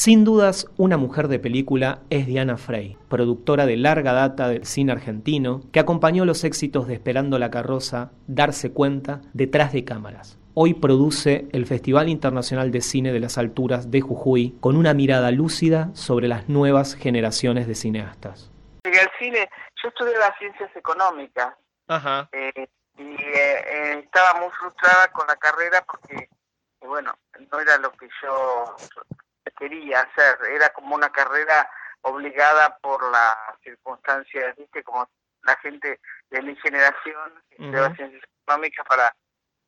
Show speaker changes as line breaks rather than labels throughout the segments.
Sin dudas, una mujer de película es Diana Frey, productora de larga data del cine argentino, que acompañó los éxitos de Esperando la carroza, Darse cuenta, detrás de cámaras. Hoy produce el Festival Internacional de Cine de las Alturas de Jujuy con una mirada lúcida sobre las nuevas generaciones de cineastas.
Llegué al cine, yo estudié las ciencias económicas
Ajá.
eh, y eh, eh, estaba muy frustrada con la carrera porque, bueno, no era lo que yo quería hacer, era como una carrera obligada por las circunstancias, ¿viste? Como la gente de mi generación
Ujú.
ciencias económicas para,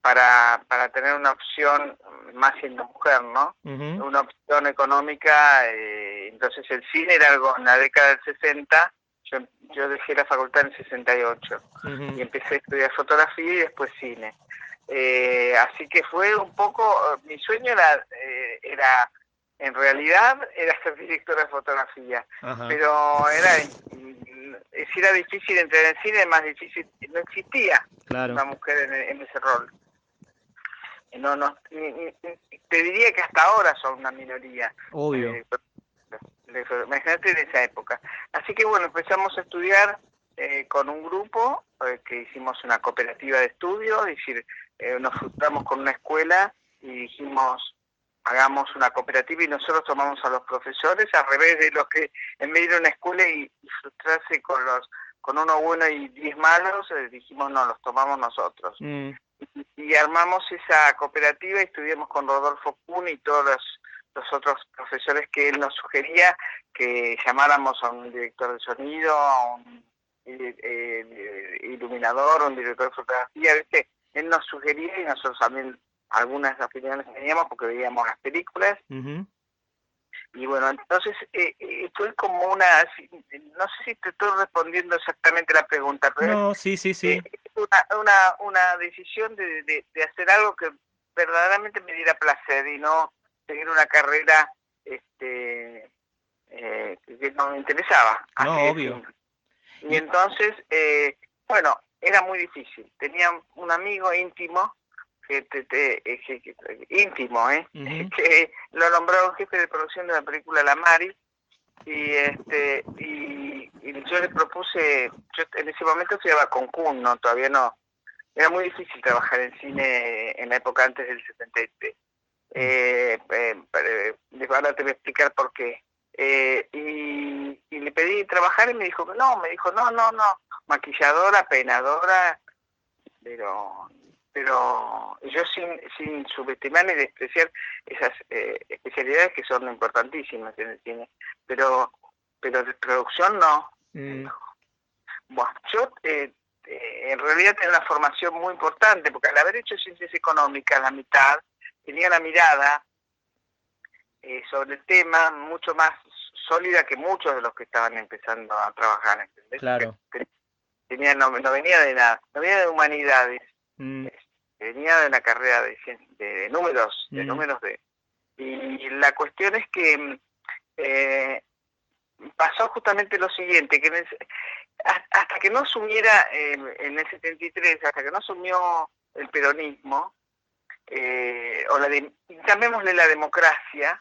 para, para tener una opción más siendo mujer, ¿no? Una opción económica, eh, entonces el cine era algo en la década del 60, yo, yo dejé la facultad en el 68 y
Ujú.
empecé a estudiar fotografía y después cine. Eh, así que fue un poco, mi sueño era, eh, era en realidad, era ser directora de fotografía,
Ajá.
pero era, si era difícil entrar en cine, más difícil, no existía
Claro.
una mujer en, en ese rol. No, no, ni- ni- ni- te diría que hasta ahora son una minoría.
Obvio.
Eh, imagínate de esa época. Así que bueno, empezamos a estudiar eh, con un grupo eh, que hicimos una cooperativa de estudio, es decir, eh, nos frustramos con una escuela y dijimos hagamos una cooperativa y nosotros tomamos a los profesores al revés de los que en vez de ir a una escuela y, y frustrarse con los con uno bueno y diez malos, eh, dijimos no, los tomamos nosotros
Mm.
y armamos esa cooperativa y estuvimos con Rodolfo Kuhn y todos los, los otros profesores que él nos sugería que llamáramos a un director de sonido, a un eh, eh, iluminador, a un director de fotografía, ¿viste? Él nos sugería y nosotros también algunas opiniones teníamos porque veíamos las películas y bueno, entonces eh, eh, fue como una, no sé si te estoy respondiendo exactamente la pregunta, pero
No, sí, sí, sí.
eh, una, una, una decisión de, de, de hacer algo que verdaderamente me diera placer y no seguir una carrera este eh, que no me interesaba.
No,
Así
obvio.
Y entonces, eh, bueno, era muy difícil. Tenía un amigo íntimo, que, te- te- eh, que- que- íntimo, ¿eh? Que lo nombraron jefe de producción de la película La Mari y este y, y yo le propuse yo en ese momento estudiaba con Kuhn no todavía no. Era muy difícil trabajar en cine en la época antes del 73 eh, eh, eh, ahora te voy a explicar por qué. Eh, y, y le pedí trabajar y me dijo que no me dijo no no no. Maquilladora peinadora pero pero yo sin, sin subestimar ni despreciar esas eh, especialidades que son importantísimas en el cine, pero pero de producción no.
Mm.
Bueno, yo eh, eh, en realidad tengo una formación muy importante, porque al haber hecho ciencias económicas la mitad, tenía una mirada eh, sobre el tema mucho más sólida que muchos de los que estaban empezando a trabajar. ¿entendés?
Claro.
Tenía, no, no venía de nada, no venía de humanidades,
Mm.
Venía de una carrera de, de números, de
Mm.
números de... Y la cuestión es que mm, eh, pasó justamente lo siguiente, que en el- has- hasta que no asumiera eh, en el 73, hasta que no asumió el peronismo, eh, o la de, llamémosle la democracia,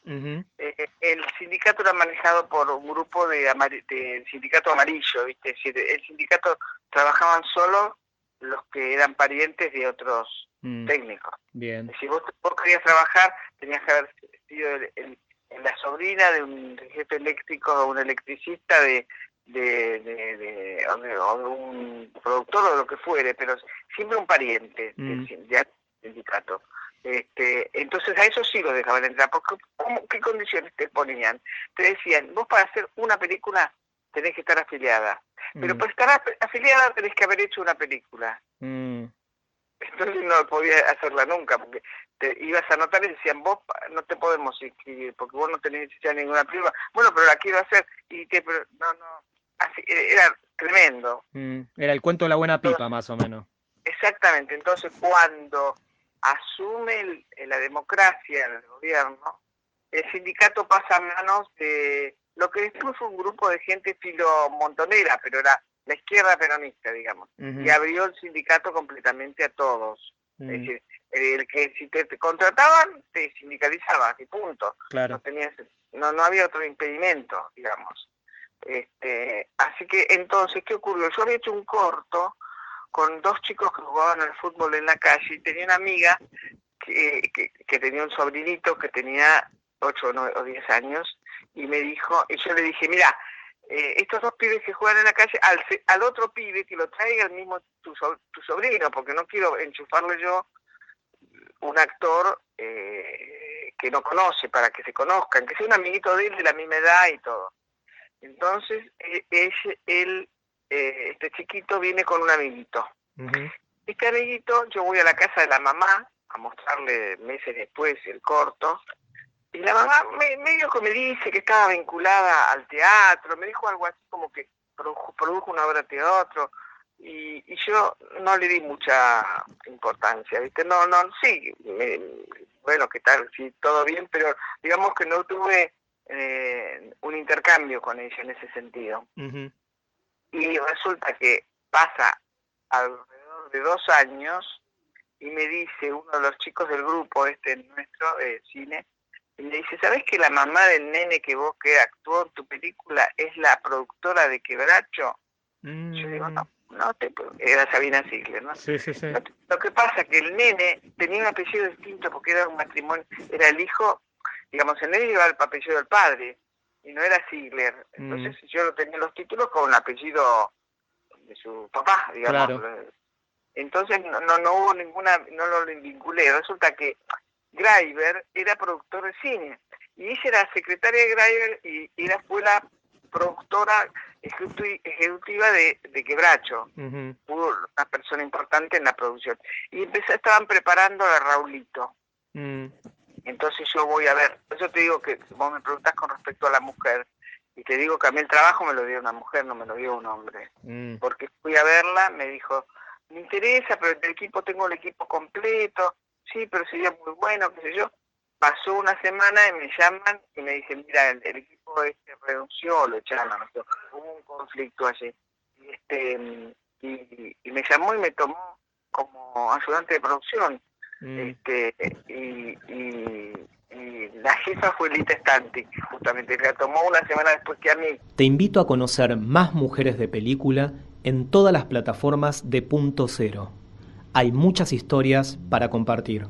eh, el sindicato era manejado por un grupo de, amari- de sindicato amarillo, ¿viste? Es decir, el sindicato trabajaban solo los que eran parientes de otros
Mm.
técnicos.
Bien.
Si vos, vos querías trabajar, tenías que haber sido el- el- la sobrina de un jefe eléctrico o un electricista de, de, de, de- o de- o de un productor o lo que fuere, pero siempre un pariente
Mm.
del sindicato. Este, entonces a eso sí lo dejaban entrar, porque ¿cómo- ¿qué condiciones te ponían? Te decían, vos para hacer una película tenés que estar afiliada, pero
Mm.
para estar af- afiliada tenés que haber hecho una película.
Mm.
Entonces no podías hacerla nunca, porque te ibas a anotar y decían, vos no te podemos inscribir, porque vos no tenés ya ninguna prima. Bueno, pero la quiero hacer. Y te, pero, no, no, así, eh, era tremendo.
Mm. Era el cuento de la buena pipa, más o menos.
Exactamente. Entonces, cuando asume el- la democracia en el gobierno, el sindicato pasa a manos de lo que después fue un grupo de gente filo montonera, pero era la izquierda peronista, digamos.
Ujú.
Y abrió el sindicato completamente a todos. Es
Mm.
decir, el que si te, contrataban te sindicalizabas y punto.
Claro.
No tenías, no, no había otro impedimento, digamos. Este, así que entonces, ¿qué ocurrió? Yo había hecho un corto con dos chicos que jugaban al fútbol en la calle y tenía una amiga que, que, tenía un sobrinito que tenía 8 o 10 años y me dijo, y yo le dije, mira, eh, estos dos pibes que juegan en la calle, al, al otro pibe que lo traiga el mismo tu, tu sobrino, porque no quiero enchufarle yo un actor eh, que no conoce, para que se conozcan, que sea un amiguito de él de la misma edad y todo. Entonces, e, él, eh, este chiquito viene con un amiguito. Este amiguito, yo voy a la casa de la mamá a mostrarle meses después el corto, y la mamá me, medio que me dice que estaba vinculada al teatro, me dijo algo así como que produjo, produjo una obra de teatro, y, yo no le di mucha importancia, ¿viste? No, no, sí, bueno, ¿qué tal? Sí, todo bien, pero digamos que no tuve eh, un intercambio con ella en ese sentido. Y resulta que pasa alrededor de dos años y me dice uno de los chicos del grupo, este nuestro eh, cine, y me dice, ¿sabes que la mamá del nene que vos que actuó en tu película es la productora de Quebracho? Yo digo, no, no te, era Sabina Sigler, ¿no?
Sí, sí, sí.
Lo, que pasa es que el nene tenía un apellido distinto porque era un matrimonio, era el hijo, digamos, el nene llevaba el apellido del padre y no era Sigler. Entonces mm. yo tenía los títulos con el apellido de su papá, digamos. Entonces no, no, hubo ninguna, no lo vinculé. Resulta que Greiber era productor de cine y ella era secretaria de Greiber y, y era, fue la productora ejecutiva de, de Quebracho, una persona importante en la producción. Y empecé, estaban preparando a Raulito. Mm. Entonces yo voy a ver, eso te digo que vos me preguntás con respecto a la mujer, y te digo que a mí el trabajo me lo dio una mujer, no me lo dio un hombre. Mm. Porque fui a verla, me dijo, me interesa, pero el equipo tengo el equipo completo, sí, pero sería muy bueno, qué sé yo. Pasó una semana y me llaman y me dicen, mira, el, equipo este renunció, lo echaron, hubo un conflicto allí. Y, este, y, me llamó y me tomó como ayudante de producción. Mm. Este, y, la jefa fue Lita Stantic, justamente, la tomó una semana después que a mí.
Te invito a conocer más mujeres de película en todas las plataformas de Punto Cero. Hay muchas historias para compartir.